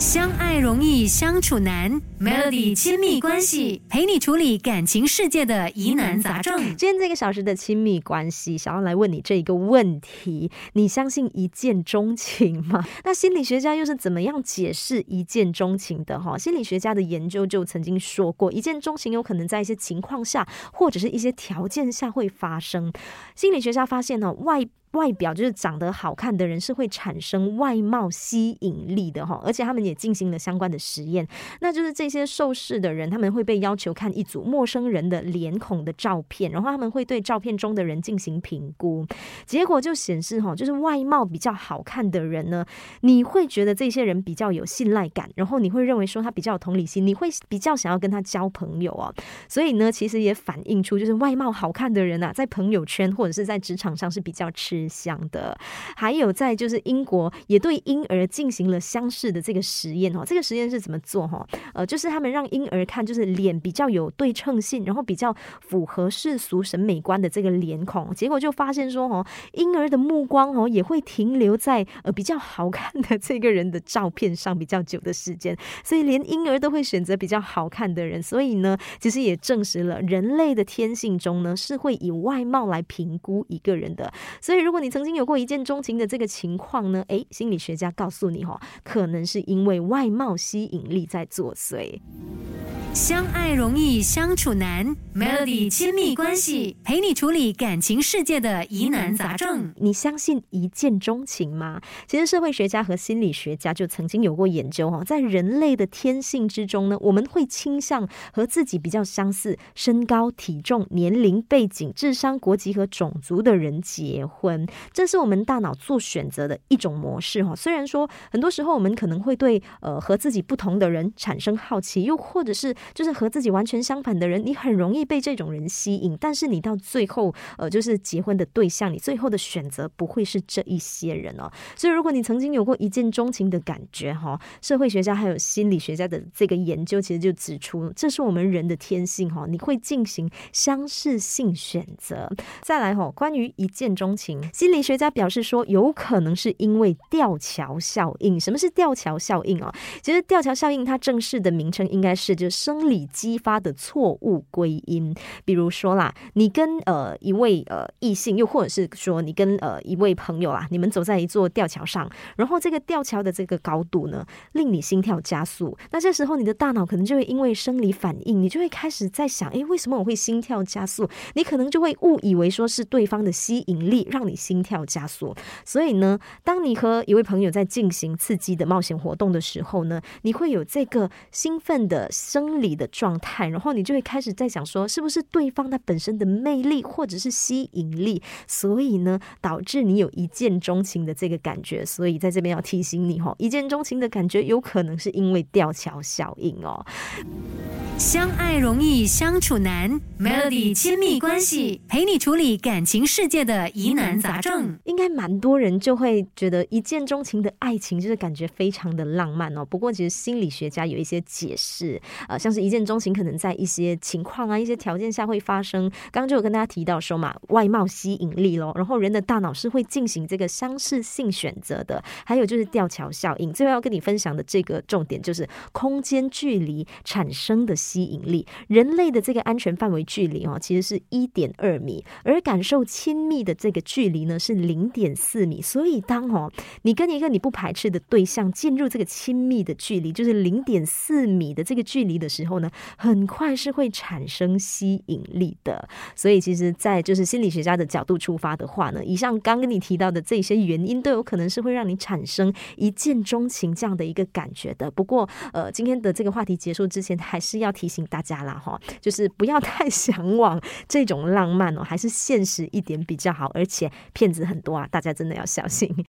相爱容易相处难，Melody 亲密关系陪你处理感情世界的疑难杂症。今天这个小时的亲密关系，想要来问你这一个问题：你相信一见钟情吗？那心理学家又是怎么样解释一见钟情的？哈，心理学家的研究就曾经说过，一见钟情有可能在一些情况下，或者是一些条件下会发生。心理学家发现呢，外外表就是长得好看的人是会产生外貌吸引力的哈，而且他们也进行了相关的实验，那就是这些受试的人他们会被要求看一组陌生人的脸孔的照片，然后他们会对照片中的人进行评估，结果就显示哈，就是外貌比较好看的人呢，你会觉得这些人比较有信赖感，然后你会认为说他比较有同理心，你会比较想要跟他交朋友啊，所以呢，其实也反映出就是外貌好看的人啊，在朋友圈或者是在职场上是比较吃。香的，还有在就是英国也对婴儿进行了相似的这个实验哦。这个实验是怎么做哈？呃，就是他们让婴儿看，就是脸比较有对称性，然后比较符合世俗审美观的这个脸孔。结果就发现说哦，婴儿的目光哦也会停留在呃比较好看的这个人的照片上比较久的时间。所以连婴儿都会选择比较好看的人。所以呢，其实也证实了人类的天性中呢是会以外貌来评估一个人的。所以如如果你曾经有过一见钟情的这个情况呢？诶，心理学家告诉你哈，可能是因为外貌吸引力在作祟。相爱容易相处难，Melody 亲密关系陪你处理感情世界的疑难杂症。你相信一见钟情吗？其实社会学家和心理学家就曾经有过研究哈，在人类的天性之中呢，我们会倾向和自己比较相似、身高、体重、年龄、背景、智商、国籍和种族的人结婚。这是我们大脑做选择的一种模式哈。虽然说很多时候我们可能会对呃和自己不同的人产生好奇，又或者是就是和自己完全相反的人，你很容易被这种人吸引。但是你到最后，呃，就是结婚的对象，你最后的选择不会是这一些人哦。所以，如果你曾经有过一见钟情的感觉，哈，社会学家还有心理学家的这个研究，其实就指出，这是我们人的天性哈。你会进行相似性选择。再来哈，关于一见钟情，心理学家表示说，有可能是因为吊桥效应。什么是吊桥效应啊？其实吊桥效应它正式的名称应该是就是生理激发的错误归因，比如说啦，你跟呃一位呃异性，又或者是说你跟呃一位朋友啊，你们走在一座吊桥上，然后这个吊桥的这个高度呢，令你心跳加速，那这时候你的大脑可能就会因为生理反应，你就会开始在想，哎，为什么我会心跳加速？你可能就会误以为说是对方的吸引力让你心跳加速，所以呢，当你和一位朋友在进行刺激的冒险活动的时候呢，你会有这个兴奋的生的状态，然后你就会开始在想说，是不是对方他本身的魅力或者是吸引力，所以呢，导致你有一见钟情的这个感觉。所以在这边要提醒你哦，一见钟情的感觉有可能是因为吊桥效应哦。相爱容易相处难，Melody 亲密关系陪你处理感情世界的疑难杂症。应该蛮多人就会觉得一见钟情的爱情就是感觉非常的浪漫哦。不过其实心理学家有一些解释，呃，像就是一见钟情可能在一些情况啊、一些条件下会发生。刚刚就有跟大家提到说嘛，外貌吸引力咯，然后人的大脑是会进行这个相似性选择的。还有就是吊桥效应。最后要跟你分享的这个重点就是空间距离产生的。吸引力，人类的这个安全范围距离哦，其实是一点二米，而感受亲密的这个距离呢是零点四米。所以当哦你跟一个你不排斥的对象进入这个亲密的距离，就是零点四米的这个距离的时时候呢，很快是会产生吸引力的。所以其实，在就是心理学家的角度出发的话呢，以上刚跟你提到的这些原因，都有可能是会让你产生一见钟情这样的一个感觉的。不过，呃，今天的这个话题结束之前，还是要。提醒大家啦，哈，就是不要太 向往这种浪漫哦，还是现实一点比较好。而且骗子很多啊，大家真的要小心。